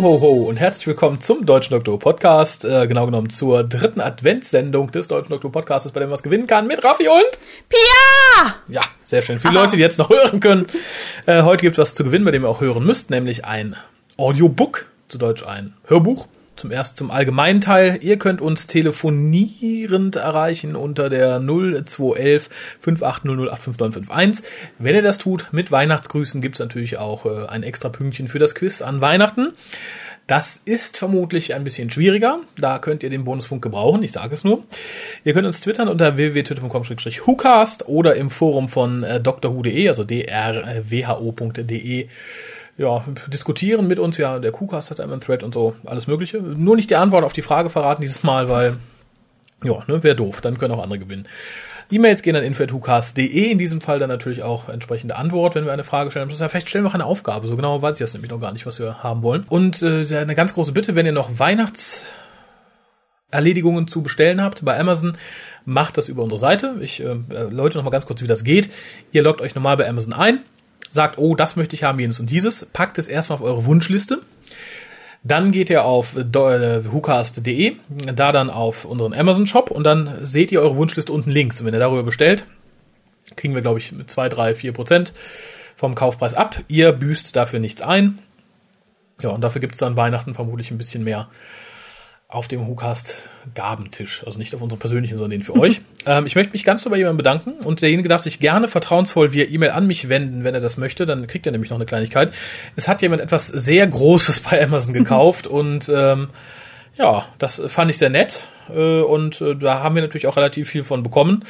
Ho, ho, ho und herzlich willkommen zum Deutschen Doktor Podcast, äh, genau genommen zur dritten Adventssendung des Deutschen Doktor Podcasts, bei dem man was gewinnen kann mit Raffi und Pia! Ja, sehr schön. Viele Leute, die jetzt noch hören können. Äh, heute gibt es was zu gewinnen, bei dem ihr auch hören müsst, nämlich ein Audiobook, zu Deutsch ein Hörbuch. Zum erst zum allgemeinen Teil. Ihr könnt uns telefonierend erreichen unter der 0211 5800 Wenn ihr das tut, mit Weihnachtsgrüßen gibt's natürlich auch äh, ein extra Pünktchen für das Quiz an Weihnachten. Das ist vermutlich ein bisschen schwieriger. Da könnt ihr den Bonuspunkt gebrauchen. Ich sage es nur. Ihr könnt uns twittern unter www.twitter.com-hucast oder im Forum von äh, drhu.de, also drwho.de ja, diskutieren mit uns. Ja, der Kuhcast hat einen Thread und so, alles Mögliche. Nur nicht die Antwort auf die Frage verraten dieses Mal, weil, ja, ne, wäre doof. Dann können auch andere gewinnen. E-Mails gehen an info.hucast.de, in diesem Fall dann natürlich auch entsprechende Antwort, wenn wir eine Frage stellen. Ja, vielleicht stellen wir auch eine Aufgabe. So genau weiß ich das nämlich noch gar nicht, was wir haben wollen. Und äh, eine ganz große Bitte, wenn ihr noch Weihnachtserledigungen zu bestellen habt bei Amazon, macht das über unsere Seite. Ich äh, Leute noch mal ganz kurz, wie das geht. Ihr loggt euch normal bei Amazon ein, sagt, oh, das möchte ich haben, jenes und dieses, packt es erstmal auf eure Wunschliste. Dann geht ihr auf whocast.de, da dann auf unseren Amazon Shop und dann seht ihr eure Wunschliste unten links. Und wenn ihr darüber bestellt, kriegen wir, glaube ich, mit 2, 3, 4 Prozent vom Kaufpreis ab. Ihr büßt dafür nichts ein. Ja, und dafür gibt es dann Weihnachten vermutlich ein bisschen mehr auf dem WhoCast Gabentisch. Also nicht auf unserem persönlichen, sondern den für euch. ähm, ich möchte mich ganz so bei jemandem bedanken und derjenige darf sich gerne vertrauensvoll via E-Mail an mich wenden, wenn er das möchte. Dann kriegt er nämlich noch eine Kleinigkeit. Es hat jemand etwas sehr Großes bei Amazon gekauft und ähm, ja, das fand ich sehr nett äh, und äh, da haben wir natürlich auch relativ viel von bekommen.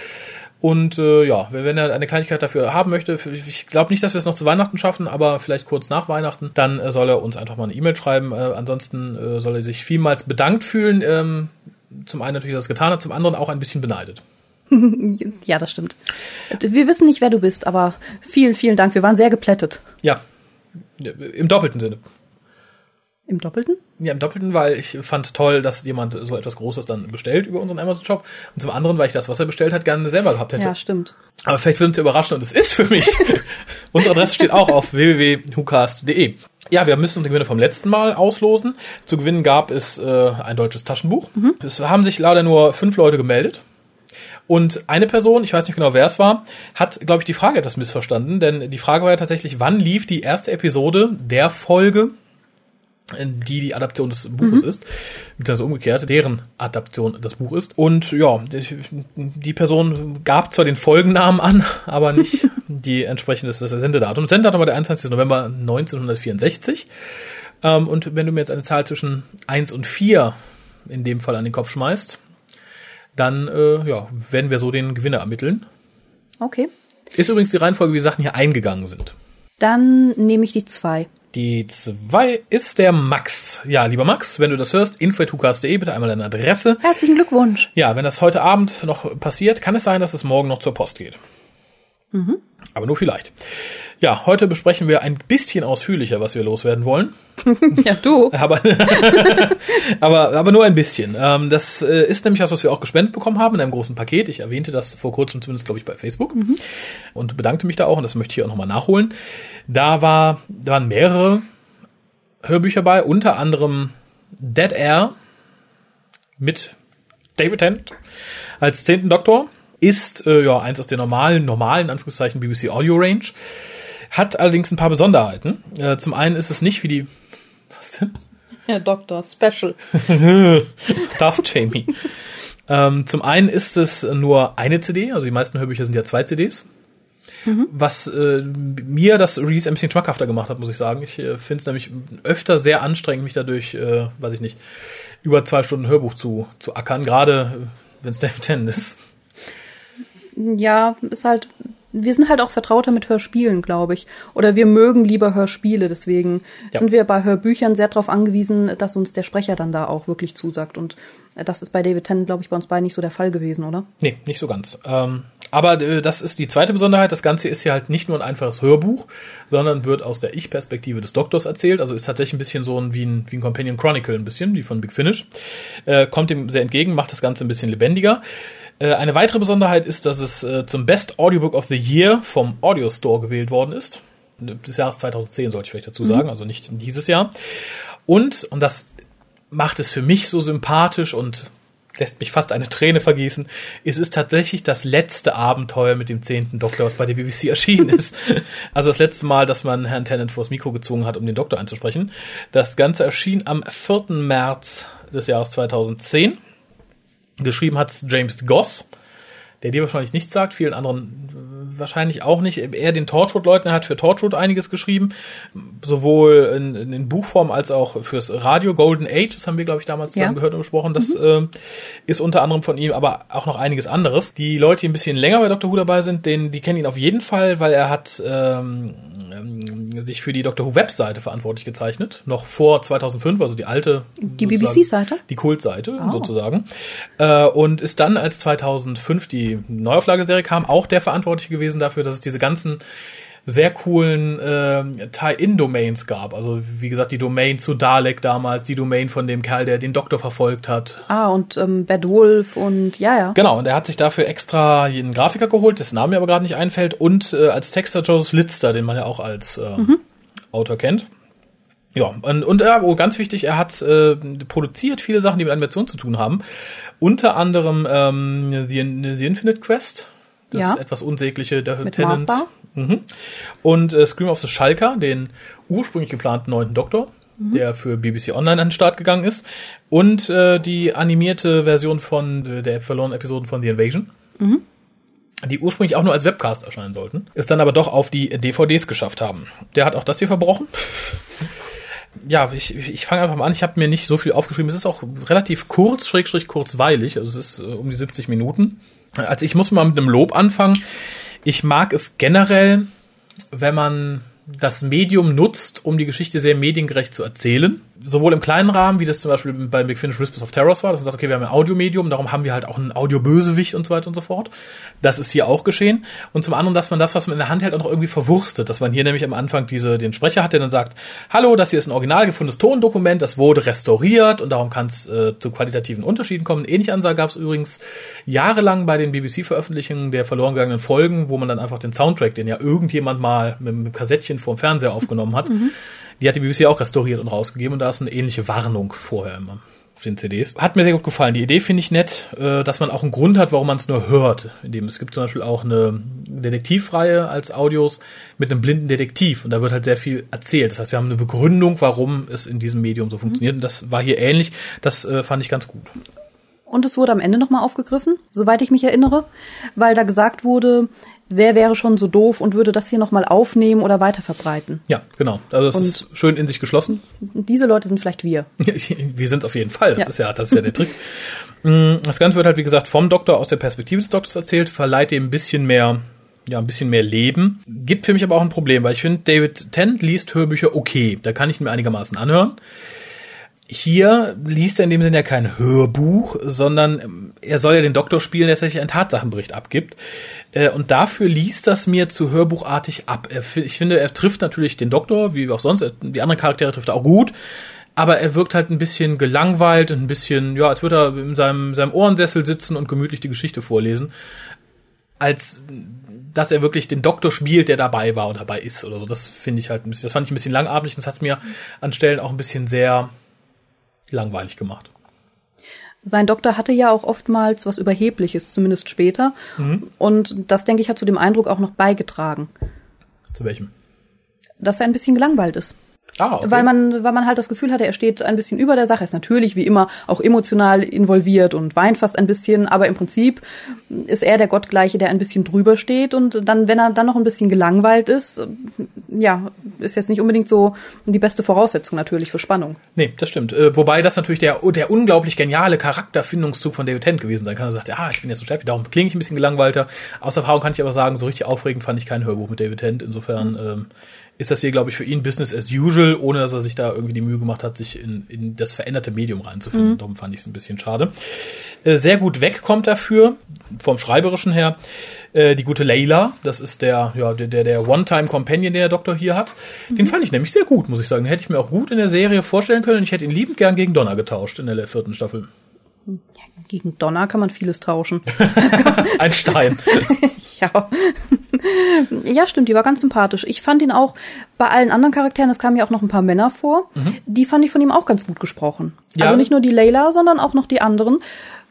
Und äh, ja, wenn er eine Kleinigkeit dafür haben möchte, ich glaube nicht, dass wir es noch zu Weihnachten schaffen, aber vielleicht kurz nach Weihnachten, dann äh, soll er uns einfach mal eine E-Mail schreiben. Äh, ansonsten äh, soll er sich vielmals bedankt fühlen. Ähm, zum einen natürlich, dass er es getan hat, zum anderen auch ein bisschen beneidet. ja, das stimmt. Wir wissen nicht, wer du bist, aber vielen, vielen Dank. Wir waren sehr geplättet. Ja, im doppelten Sinne. Im Doppelten? Ja, im Doppelten, weil ich fand toll, dass jemand so etwas Großes dann bestellt über unseren Amazon-Shop. Und zum anderen, weil ich das, was er bestellt hat, gerne selber gehabt hätte. Ja, stimmt. Aber vielleicht wird uns überraschen und es ist für mich. Unsere Adresse steht auch auf www.hucast.de. Ja, wir müssen den Gewinner vom letzten Mal auslosen. Zu gewinnen gab es äh, ein deutsches Taschenbuch. Mhm. Es haben sich leider nur fünf Leute gemeldet. Und eine Person, ich weiß nicht genau, wer es war, hat, glaube ich, die Frage etwas missverstanden. Denn die Frage war ja tatsächlich, wann lief die erste Episode der Folge die die Adaption des Buches mhm. ist, beziehungsweise umgekehrt, deren Adaption des Buches ist. Und ja, die, Person gab zwar den Folgennamen an, aber nicht die entsprechende das Sendedatum. Das Sendedatum war der 21. November 1964. Ähm, und wenn du mir jetzt eine Zahl zwischen 1 und 4 in dem Fall an den Kopf schmeißt, dann äh, ja, werden wir so den Gewinner ermitteln. Okay. Ist übrigens die Reihenfolge, wie die Sachen hier eingegangen sind. Dann nehme ich die 2. Die zwei ist der Max. Ja, lieber Max, wenn du das hörst, info.tukas.de, bitte einmal deine Adresse. Herzlichen Glückwunsch. Ja, wenn das heute Abend noch passiert, kann es sein, dass es morgen noch zur Post geht. Mhm. Aber nur vielleicht. Ja, heute besprechen wir ein bisschen ausführlicher, was wir loswerden wollen. ja, du. Aber, aber, aber nur ein bisschen. Ähm, das äh, ist nämlich was, was wir auch gespendet bekommen haben in einem großen Paket. Ich erwähnte das vor kurzem zumindest, glaube ich, bei Facebook mhm. und bedankte mich da auch und das möchte ich hier auch nochmal nachholen. Da, war, da waren mehrere Hörbücher bei, unter anderem Dead Air mit David Tennant als zehnten Doktor ist äh, ja eins aus der normalen, normalen Anführungszeichen BBC Audio Range. Hat allerdings ein paar Besonderheiten. Äh, zum einen ist es nicht wie die. Was denn? Ja, Doktor, Special. Darf Jamie. ähm, zum einen ist es nur eine CD, also die meisten Hörbücher sind ja zwei CDs. Mhm. Was äh, mir das Release ein bisschen schmackhafter gemacht hat, muss ich sagen. Ich äh, finde es nämlich öfter sehr anstrengend, mich dadurch, äh, weiß ich nicht, über zwei Stunden Hörbuch zu, zu ackern, gerade äh, wenn es David Tennant ist ja, ist halt, wir sind halt auch vertrauter mit Hörspielen, glaube ich. Oder wir mögen lieber Hörspiele, deswegen ja. sind wir bei Hörbüchern sehr darauf angewiesen, dass uns der Sprecher dann da auch wirklich zusagt. Und das ist bei David Tennant, glaube ich, bei uns beiden nicht so der Fall gewesen, oder? Nee, nicht so ganz. Ähm, aber äh, das ist die zweite Besonderheit. Das Ganze ist ja halt nicht nur ein einfaches Hörbuch, sondern wird aus der Ich-Perspektive des Doktors erzählt. Also ist tatsächlich ein bisschen so ein, wie ein, wie ein Companion Chronicle, ein bisschen, wie von Big Finish. Äh, kommt dem sehr entgegen, macht das Ganze ein bisschen lebendiger. Äh, eine weitere Besonderheit ist, dass es äh, zum Best Audiobook of the Year vom Audio Store gewählt worden ist. Des Jahres 2010 sollte ich vielleicht dazu sagen, mhm. also nicht dieses Jahr. Und, und das macht es für mich so sympathisch und lässt mich fast eine Träne vergießen. Es ist tatsächlich das letzte Abenteuer mit dem zehnten Doktor, was bei der BBC erschienen ist. Also das letzte Mal, dass man Herrn Tennant vors Mikro gezogen hat, um den Doktor einzusprechen. Das Ganze erschien am 4. März des Jahres 2010. Geschrieben hat James Goss, der dir wahrscheinlich nichts sagt, vielen anderen wahrscheinlich auch nicht. Er den Torchwood-Leuten, er hat für Torchwood einiges geschrieben, sowohl in, in Buchform als auch fürs Radio. Golden Age, das haben wir, glaube ich, damals ja. gehört und besprochen. Das mhm. äh, ist unter anderem von ihm, aber auch noch einiges anderes. Die Leute, die ein bisschen länger bei Dr. Who dabei sind, den, die kennen ihn auf jeden Fall, weil er hat ähm, ähm, sich für die Dr. Who Webseite verantwortlich gezeichnet, noch vor 2005, also die alte. Die BBC-Seite? Die Kultseite oh. sozusagen. Äh, und ist dann, als 2005 die Neuauflageserie kam, auch der Verantwortliche gewesen dafür, dass es diese ganzen sehr coolen äh, Tie-In-Domains gab. Also wie gesagt, die Domain zu Dalek damals, die Domain von dem Kerl, der den Doktor verfolgt hat. Ah, und ähm, Bad Wolf und ja, ja. Genau, und er hat sich dafür extra jeden Grafiker geholt, dessen Name mir aber gerade nicht einfällt, und äh, als Texter Joseph Litzter, den man ja auch als äh, mhm. Autor kennt. Ja, und, und ja, oh, ganz wichtig, er hat äh, produziert viele Sachen, die mit Animation zu tun haben. Unter anderem ähm, The, The Infinite Quest, das ja. etwas unsägliche der Mit Tenant. Mhm. Und äh, Scream of the Schalker, den ursprünglich geplanten neunten Doktor, mhm. der für BBC Online an den Start gegangen ist. Und äh, die animierte Version von äh, der verlorenen Episoden von The Invasion. Mhm. Die ursprünglich auch nur als Webcast erscheinen sollten, es dann aber doch auf die DVDs geschafft haben. Der hat auch das hier verbrochen. ja, ich, ich fange einfach mal an. Ich habe mir nicht so viel aufgeschrieben. Es ist auch relativ kurz, schrägstrich kurzweilig. Also es ist äh, um die 70 Minuten. Also ich muss mal mit einem Lob anfangen. Ich mag es generell, wenn man das Medium nutzt, um die Geschichte sehr mediengerecht zu erzählen sowohl im kleinen Rahmen, wie das zum Beispiel bei Big Finish Whispers of Terrors war, dass man sagt, okay, wir haben ein Audiomedium, darum haben wir halt auch ein Audiobösewicht und so weiter und so fort. Das ist hier auch geschehen. Und zum anderen, dass man das, was man in der Hand hält, auch noch irgendwie verwurstet. Dass man hier nämlich am Anfang diese, den Sprecher hat, der dann sagt, hallo, das hier ist ein original gefundenes Tondokument, das wurde restauriert und darum kann es äh, zu qualitativen Unterschieden kommen. Ähnliche Ansage gab es übrigens jahrelang bei den BBC-Veröffentlichungen der verloren gegangenen Folgen, wo man dann einfach den Soundtrack, den ja irgendjemand mal mit einem Kassettchen vorm Fernseher aufgenommen hat, mhm die hat die BBC auch restauriert und rausgegeben und da ist eine ähnliche Warnung vorher immer auf den CDs. Hat mir sehr gut gefallen. Die Idee finde ich nett, äh, dass man auch einen Grund hat, warum man es nur hört. Indem es gibt zum Beispiel auch eine Detektivreihe als Audios mit einem blinden Detektiv und da wird halt sehr viel erzählt. Das heißt, wir haben eine Begründung, warum es in diesem Medium so funktioniert und das war hier ähnlich. Das äh, fand ich ganz gut. Und es wurde am Ende nochmal aufgegriffen, soweit ich mich erinnere, weil da gesagt wurde, wer wäre schon so doof und würde das hier nochmal aufnehmen oder weiterverbreiten. Ja, genau. Also es ist schön in sich geschlossen. Diese Leute sind vielleicht wir. wir sind es auf jeden Fall. Das ja. ist ja, das ist ja der Trick. Mm, das Ganze wird halt, wie gesagt, vom Doktor aus der Perspektive des Doktors erzählt, verleiht dem ein bisschen mehr, ja, ein bisschen mehr Leben. Gibt für mich aber auch ein Problem, weil ich finde, David Tennant liest Hörbücher okay. Da kann ich ihn mir einigermaßen anhören. Hier liest er in dem Sinne ja kein Hörbuch, sondern er soll ja den Doktor spielen, der tatsächlich einen Tatsachenbericht abgibt. Äh, und dafür liest das mir zu hörbuchartig ab. Ich finde, er trifft natürlich den Doktor, wie auch sonst. Die anderen Charaktere trifft er auch gut. Aber er wirkt halt ein bisschen gelangweilt und ein bisschen, ja, als würde er in seinem, seinem Ohrensessel sitzen und gemütlich die Geschichte vorlesen. Als dass er wirklich den Doktor spielt, der dabei war und dabei ist oder so. Das finde ich halt ein bisschen, das fand ich ein bisschen langatmig und das hat es mir an Stellen auch ein bisschen sehr langweilig gemacht. Sein Doktor hatte ja auch oftmals was Überhebliches, zumindest später. Mhm. Und das, denke ich, hat zu dem Eindruck auch noch beigetragen. Zu welchem? Dass er ein bisschen gelangweilt ist. Ah, okay. Weil man, weil man halt das Gefühl hatte, er steht ein bisschen über der Sache, ist natürlich wie immer auch emotional involviert und weint fast ein bisschen, aber im Prinzip ist er der Gottgleiche, der ein bisschen drüber steht und dann, wenn er dann noch ein bisschen gelangweilt ist, ja, ist jetzt nicht unbedingt so die beste Voraussetzung natürlich für Spannung. Nee, das stimmt. Äh, wobei das natürlich der, der unglaublich geniale Charakterfindungszug von David Tennant gewesen sein kann. Er sagt, ja, ich bin jetzt so sterblich, darum klinge ich ein bisschen gelangweilter. Aus Erfahrung kann ich aber sagen, so richtig aufregend fand ich kein Hörbuch mit David Tennant. Insofern, mhm. ähm, ist das hier, glaube ich, für ihn Business as usual, ohne dass er sich da irgendwie die Mühe gemacht hat, sich in, in das veränderte Medium reinzufinden. Mhm. Darum fand ich es ein bisschen schade. Äh, sehr gut wegkommt dafür, vom Schreiberischen her, äh, die gute Layla. Das ist der, ja, der, der, der One-Time-Companion, den der Doktor hier hat. Mhm. Den fand ich nämlich sehr gut, muss ich sagen. Den hätte ich mir auch gut in der Serie vorstellen können. Ich hätte ihn liebend gern gegen Donner getauscht in der vierten Staffel. Ja, gegen Donner kann man vieles tauschen. Ein Stein. ja. ja, stimmt, die war ganz sympathisch. Ich fand ihn auch bei allen anderen Charakteren, es kamen ja auch noch ein paar Männer vor, mhm. die fand ich von ihm auch ganz gut gesprochen. Ja. Also nicht nur die Layla, sondern auch noch die anderen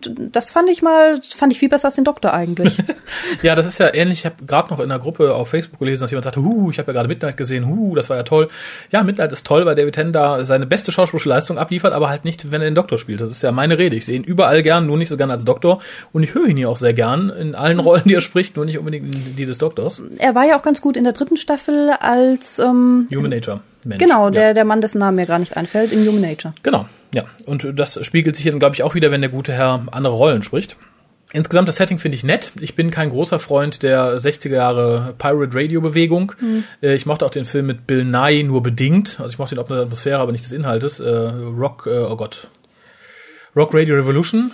das fand ich mal, fand ich viel besser als den Doktor eigentlich. ja, das ist ja ähnlich. Ich habe gerade noch in einer Gruppe auf Facebook gelesen, dass jemand sagte, hu, ich habe ja gerade Midnight gesehen, hu, das war ja toll. Ja, Midnight ist toll, weil David Tennant da seine beste schauspielerische Leistung abliefert, aber halt nicht, wenn er den Doktor spielt. Das ist ja meine Rede. Ich sehe ihn überall gern, nur nicht so gern als Doktor. Und ich höre ihn hier auch sehr gern in allen Rollen, die er spricht, nur nicht unbedingt in die des Doktors. Er war ja auch ganz gut in der dritten Staffel als ähm, Human Nature. Mensch. Genau, der, ja. der Mann, dessen Name mir gar nicht einfällt, in Human Nature. Genau, ja. Und das spiegelt sich dann, glaube ich, auch wieder, wenn der gute Herr andere Rollen spricht. Insgesamt das Setting finde ich nett. Ich bin kein großer Freund der 60er Jahre Pirate Radio Bewegung. Mhm. Ich mochte auch den Film mit Bill Nye nur bedingt. Also ich mochte ihn ob der Atmosphäre, aber nicht des Inhaltes. Äh, Rock, äh, oh Gott. Rock Radio Revolution.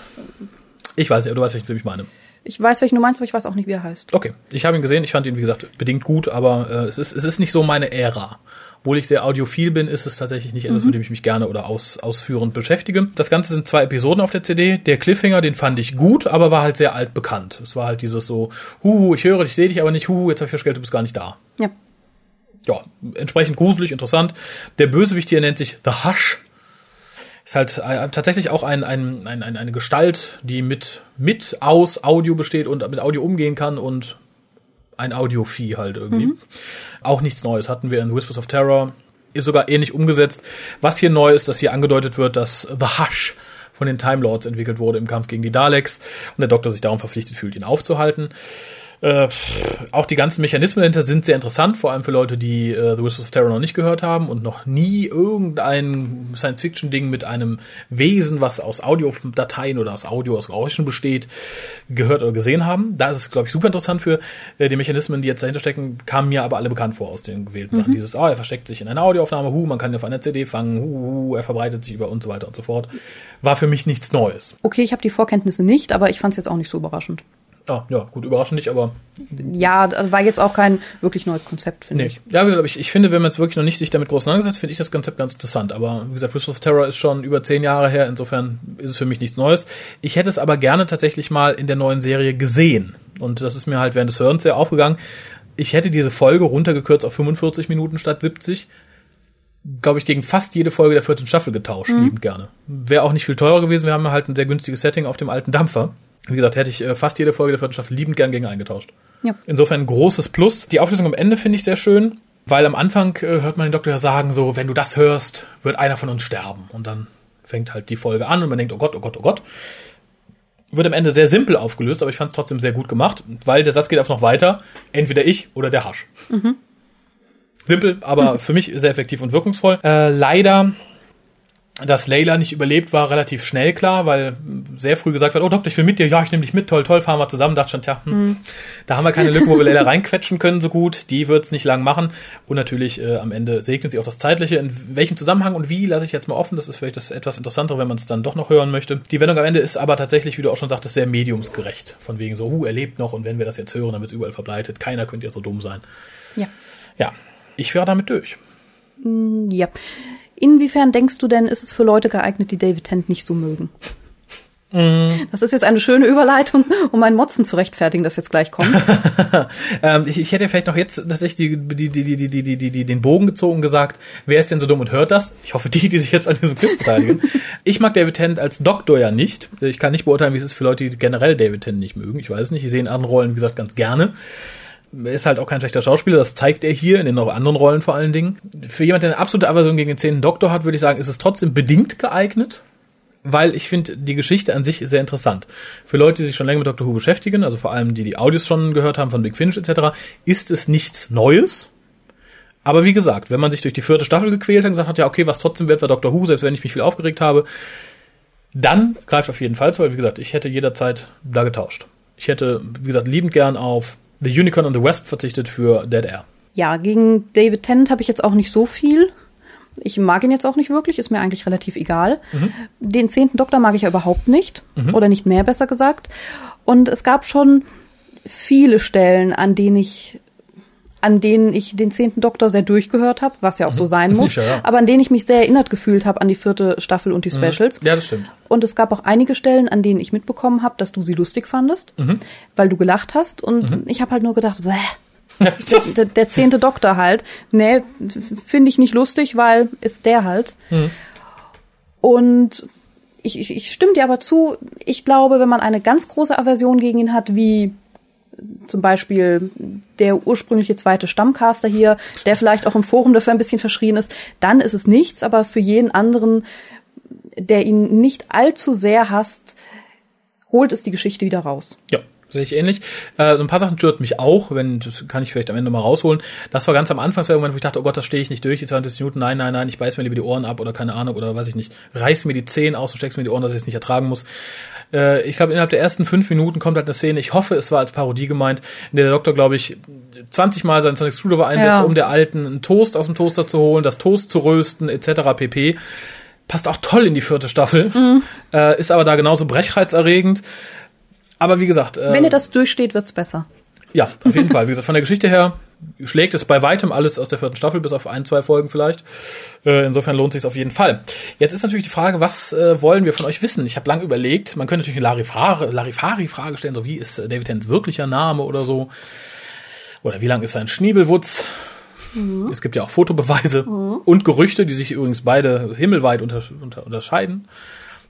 Ich weiß du weißt, welchen Film ich meine. Ich weiß, welchen du meinst, aber ich weiß auch nicht, wie er heißt. Okay, ich habe ihn gesehen. Ich fand ihn, wie gesagt, bedingt gut, aber äh, es, ist, es ist nicht so meine Ära. Obwohl ich sehr audiophil bin, ist es tatsächlich nicht etwas, mhm. mit dem ich mich gerne oder aus, ausführend beschäftige. Das Ganze sind zwei Episoden auf der CD. Der Cliffhanger, den fand ich gut, aber war halt sehr altbekannt. Es war halt dieses so, huhu, ich höre dich, sehe dich aber nicht, huhu, jetzt habe ich festgestellt, du bist gar nicht da. Ja. Ja, entsprechend gruselig, interessant. Der Bösewicht hier nennt sich The Hush. Ist halt äh, tatsächlich auch ein, ein, ein, eine Gestalt, die mit, mit aus Audio besteht und mit Audio umgehen kann und ein Audio-Vieh halt irgendwie. Mhm. Auch nichts Neues hatten wir in Whispers of Terror. Ist sogar ähnlich umgesetzt. Was hier neu ist, dass hier angedeutet wird, dass The Hush von den Time Lords entwickelt wurde im Kampf gegen die Daleks und der Doktor sich darum verpflichtet fühlt, ihn aufzuhalten. Äh, auch die ganzen Mechanismen dahinter sind sehr interessant, vor allem für Leute, die äh, The Whispers of Terror noch nicht gehört haben und noch nie irgendein Science-Fiction-Ding mit einem Wesen, was aus Audiodateien oder aus Audio, aus Geräuschen besteht, gehört oder gesehen haben. Da ist es, glaube ich, super interessant für. Äh, die Mechanismen, die jetzt dahinter stecken, kamen mir aber alle bekannt vor aus den gewählten mhm. Sachen. Dieses, ah, er versteckt sich in einer Audioaufnahme, hu, man kann ihn auf einer CD fangen, hu, hu, er verbreitet sich über und so weiter und so fort. War für mich nichts Neues. Okay, ich habe die Vorkenntnisse nicht, aber ich fand es jetzt auch nicht so überraschend. Ah, ja, gut, überraschend nicht, aber. Ja, war jetzt auch kein wirklich neues Konzept, finde nee. ich. Ja, wie gesagt, ich, ich finde, wenn man jetzt wirklich noch nicht sich damit groß auseinandergesetzt, finde ich das Konzept ganz interessant. Aber wie gesagt, Whispers of Terror ist schon über zehn Jahre her, insofern ist es für mich nichts Neues. Ich hätte es aber gerne tatsächlich mal in der neuen Serie gesehen. Und das ist mir halt während des Hörens sehr aufgegangen. Ich hätte diese Folge runtergekürzt auf 45 Minuten statt 70 glaube ich, gegen fast jede Folge der vierten Staffel getauscht, mhm. liebend gerne. Wäre auch nicht viel teurer gewesen. Wir haben halt ein sehr günstiges Setting auf dem alten Dampfer. Wie gesagt, hätte ich äh, fast jede Folge der vierten Staffel liebend gern gegen eingetauscht. Ja. Insofern ein großes Plus. Die Auflösung am Ende finde ich sehr schön, weil am Anfang äh, hört man den Doktor ja sagen, so, wenn du das hörst, wird einer von uns sterben. Und dann fängt halt die Folge an und man denkt, oh Gott, oh Gott, oh Gott. Wird am Ende sehr simpel aufgelöst, aber ich fand es trotzdem sehr gut gemacht, weil der Satz geht einfach noch weiter. Entweder ich oder der Hasch. Mhm. Simpel, aber für mich sehr effektiv und wirkungsvoll. Äh, leider dass Layla nicht überlebt, war relativ schnell klar, weil sehr früh gesagt wird, oh Doktor, ich will mit dir, ja, ich nehme dich mit, toll, toll, fahren wir zusammen. Dachte schon, tja, hm, mhm. da haben wir keine Lücken, wo wir Layla reinquetschen können so gut. Die wird's nicht lang machen. Und natürlich äh, am Ende segnet sie auch das Zeitliche. In welchem Zusammenhang und wie, lasse ich jetzt mal offen. Das ist vielleicht das etwas Interessantere, wenn man es dann doch noch hören möchte. Die Wendung am Ende ist aber tatsächlich, wie du auch schon sagtest, sehr mediumsgerecht. Von wegen so, uh, er lebt noch und wenn wir das jetzt hören, dann wird's überall verbreitet. Keiner könnte ja so dumm sein. Ja. Ja, ich wäre damit durch. Mm, ja. Inwiefern denkst du denn, ist es für Leute geeignet, die David Tent nicht so mögen? Mhm. Das ist jetzt eine schöne Überleitung, um meinen Motzen zu rechtfertigen, das jetzt gleich kommt. ähm, ich, ich, hätte vielleicht noch jetzt tatsächlich die, die, die, den Bogen gezogen und gesagt, wer ist denn so dumm und hört das? Ich hoffe, die, die sich jetzt an diesem Quiz beteiligen. ich mag David Tennant als Doktor ja nicht. Ich kann nicht beurteilen, wie es ist für Leute, die generell David Tennant nicht mögen. Ich weiß nicht. Ich sehe ihn anrollen, wie gesagt, ganz gerne er ist halt auch kein schlechter Schauspieler, das zeigt er hier in den noch anderen Rollen vor allen Dingen. Für jemand, der eine absolute Aversion gegen den zehnten Doktor hat, würde ich sagen, ist es trotzdem bedingt geeignet, weil ich finde die Geschichte an sich sehr interessant. Für Leute, die sich schon länger mit Doctor Who beschäftigen, also vor allem die die Audios schon gehört haben von Big Finish etc., ist es nichts Neues. Aber wie gesagt, wenn man sich durch die vierte Staffel gequält hat und gesagt hat, ja okay, was trotzdem wird, war Doctor Who, selbst wenn ich mich viel aufgeregt habe, dann greift auf jeden Fall zu, weil wie gesagt, ich hätte jederzeit da getauscht. Ich hätte, wie gesagt, liebend gern auf The Unicorn and the Wesp verzichtet für Dead Air. Ja, gegen David Tennant habe ich jetzt auch nicht so viel. Ich mag ihn jetzt auch nicht wirklich, ist mir eigentlich relativ egal. Mhm. Den zehnten Doktor mag ich ja überhaupt nicht. Mhm. Oder nicht mehr, besser gesagt. Und es gab schon viele Stellen, an denen ich an denen ich den zehnten Doktor sehr durchgehört habe, was ja auch so mhm. sein muss, ja, ja. aber an denen ich mich sehr erinnert gefühlt habe an die vierte Staffel und die mhm. Specials. Ja, das stimmt. Und es gab auch einige Stellen, an denen ich mitbekommen habe, dass du sie lustig fandest, mhm. weil du gelacht hast. Und mhm. ich habe halt nur gedacht, Bäh, der, der, zehnte Doktor halt. Nee, finde ich nicht lustig, weil ist der halt. Mhm. Und ich, ich, ich stimme dir aber zu, ich glaube, wenn man eine ganz große Aversion gegen ihn hat, wie zum Beispiel der ursprüngliche zweite Stammcaster hier, der vielleicht auch im Forum dafür ein bisschen verschrien ist, dann ist es nichts, aber für jeden anderen, der ihn nicht allzu sehr hasst, holt es die Geschichte wieder raus. Ja, sehe ich ähnlich. Äh, so ein paar Sachen stört mich auch, wenn, das kann ich vielleicht am Ende mal rausholen. Das war ganz am Anfang, wo ich dachte, oh Gott, das stehe ich nicht durch, die 20 Minuten, nein, nein, nein, ich beiß mir lieber die Ohren ab oder keine Ahnung, oder weiß ich nicht, reiß mir die Zehen aus und steck's mir die Ohren, dass ich es nicht ertragen muss. Äh, ich glaube, innerhalb der ersten fünf Minuten kommt halt eine Szene, ich hoffe, es war als Parodie gemeint, in der der Doktor, glaube ich, 20 Mal seinen Sonic Screwdriver einsetzt, ja. um der Alten einen Toast aus dem Toaster zu holen, das Toast zu rösten, etc. pp passt auch toll in die vierte Staffel, mhm. äh, ist aber da genauso brechreizerregend. Aber wie gesagt. Äh, Wenn ihr das durchsteht, wird's besser. Ja, auf jeden Fall. Wie gesagt, von der Geschichte her schlägt es bei weitem alles aus der vierten Staffel, bis auf ein, zwei Folgen vielleicht. Äh, insofern lohnt sich auf jeden Fall. Jetzt ist natürlich die Frage, was äh, wollen wir von euch wissen? Ich habe lange überlegt, man könnte natürlich eine Larifari, Larifari-Frage stellen, so wie ist äh, David Tennants wirklicher Name oder so. Oder wie lang ist sein Schniebelwutz? Mhm. Es gibt ja auch Fotobeweise mhm. und Gerüchte, die sich übrigens beide himmelweit unter, unter, unterscheiden.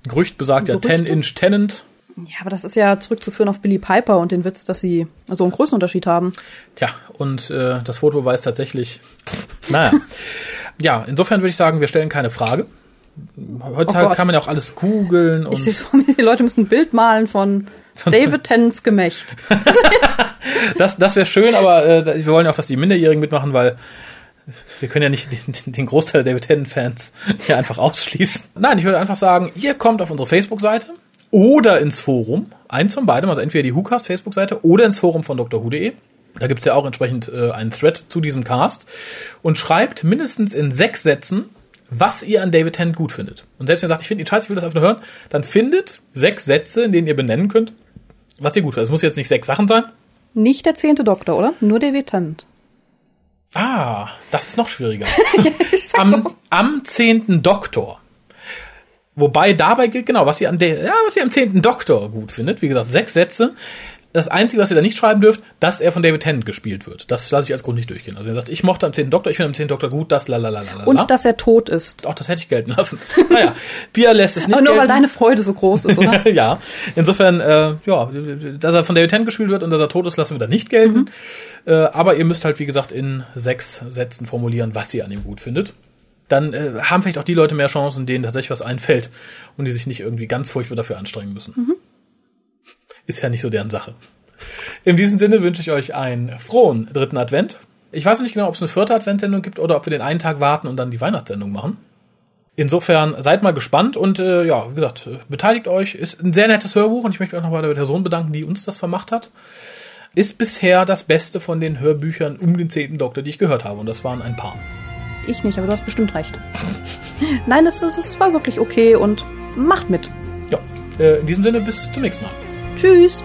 Gerücht besagt Gerüchte? ja 10-Inch Tennant. Ja, aber das ist ja zurückzuführen auf Billy Piper und den Witz, dass sie so einen Größenunterschied haben. Tja, und äh, das Foto beweist tatsächlich. Naja. ja, insofern würde ich sagen, wir stellen keine Frage. Heutzutage oh kann man ja auch alles googeln. Ich sehe so, die Leute müssen ein Bild malen von David Tennants Gemächt. das das wäre schön, aber äh, wir wollen ja auch, dass die Minderjährigen mitmachen, weil wir können ja nicht den, den Großteil der David Tennant-Fans hier einfach ausschließen. Nein, ich würde einfach sagen, ihr kommt auf unsere Facebook-Seite oder ins Forum. Eins von beidem, also entweder die WhoCast Facebook-Seite oder ins Forum von drhu.de. Da gibt's ja auch entsprechend äh, einen Thread zu diesem Cast. Und schreibt mindestens in sechs Sätzen, was ihr an David Tennant gut findet. Und selbst wenn ihr sagt, ich finde ihn scheiße, ich will das einfach nur hören, dann findet sechs Sätze, in denen ihr benennen könnt, was ihr gut findet. Es muss jetzt nicht sechs Sachen sein. Nicht der zehnte Doktor, oder? Nur David Tennant. Ah, das ist noch schwieriger. am, am zehnten Doktor Wobei dabei gilt genau, was ihr an der, ja, was ihr am zehnten Doktor gut findet. Wie gesagt, sechs Sätze. Das Einzige, was ihr da nicht schreiben dürft, dass er von David Tennant gespielt wird. Das lasse ich als Grund nicht durchgehen. Also ihr sagt, ich mochte am zehnten Doktor, ich finde am zehnten Doktor gut, das lalalala. Und dass er tot ist. Auch das hätte ich gelten lassen. naja, Pia lässt es nicht Aber nur gelten. weil deine Freude so groß ist, oder? ja. Insofern, äh, ja, dass er von David Tennant gespielt wird und dass er tot ist, lassen wir da nicht gelten. Mhm. Äh, aber ihr müsst halt, wie gesagt, in sechs Sätzen formulieren, was ihr an ihm gut findet dann äh, haben vielleicht auch die Leute mehr Chancen, denen tatsächlich was einfällt und die sich nicht irgendwie ganz furchtbar dafür anstrengen müssen. Mhm. Ist ja nicht so deren Sache. In diesem Sinne wünsche ich euch einen frohen dritten Advent. Ich weiß nicht genau, ob es eine vierte Adventssendung gibt oder ob wir den einen Tag warten und dann die Weihnachtssendung machen. Insofern seid mal gespannt und äh, ja, wie gesagt, beteiligt euch. Ist ein sehr nettes Hörbuch und ich möchte mich auch noch bei der Person bedanken, die uns das vermacht hat. Ist bisher das Beste von den Hörbüchern um den zehnten Doktor, die ich gehört habe und das waren ein paar. Ich nicht, aber du hast bestimmt recht. Nein, das war wirklich okay und macht mit. Ja, äh, in diesem Sinne bis zum nächsten Mal. Tschüss.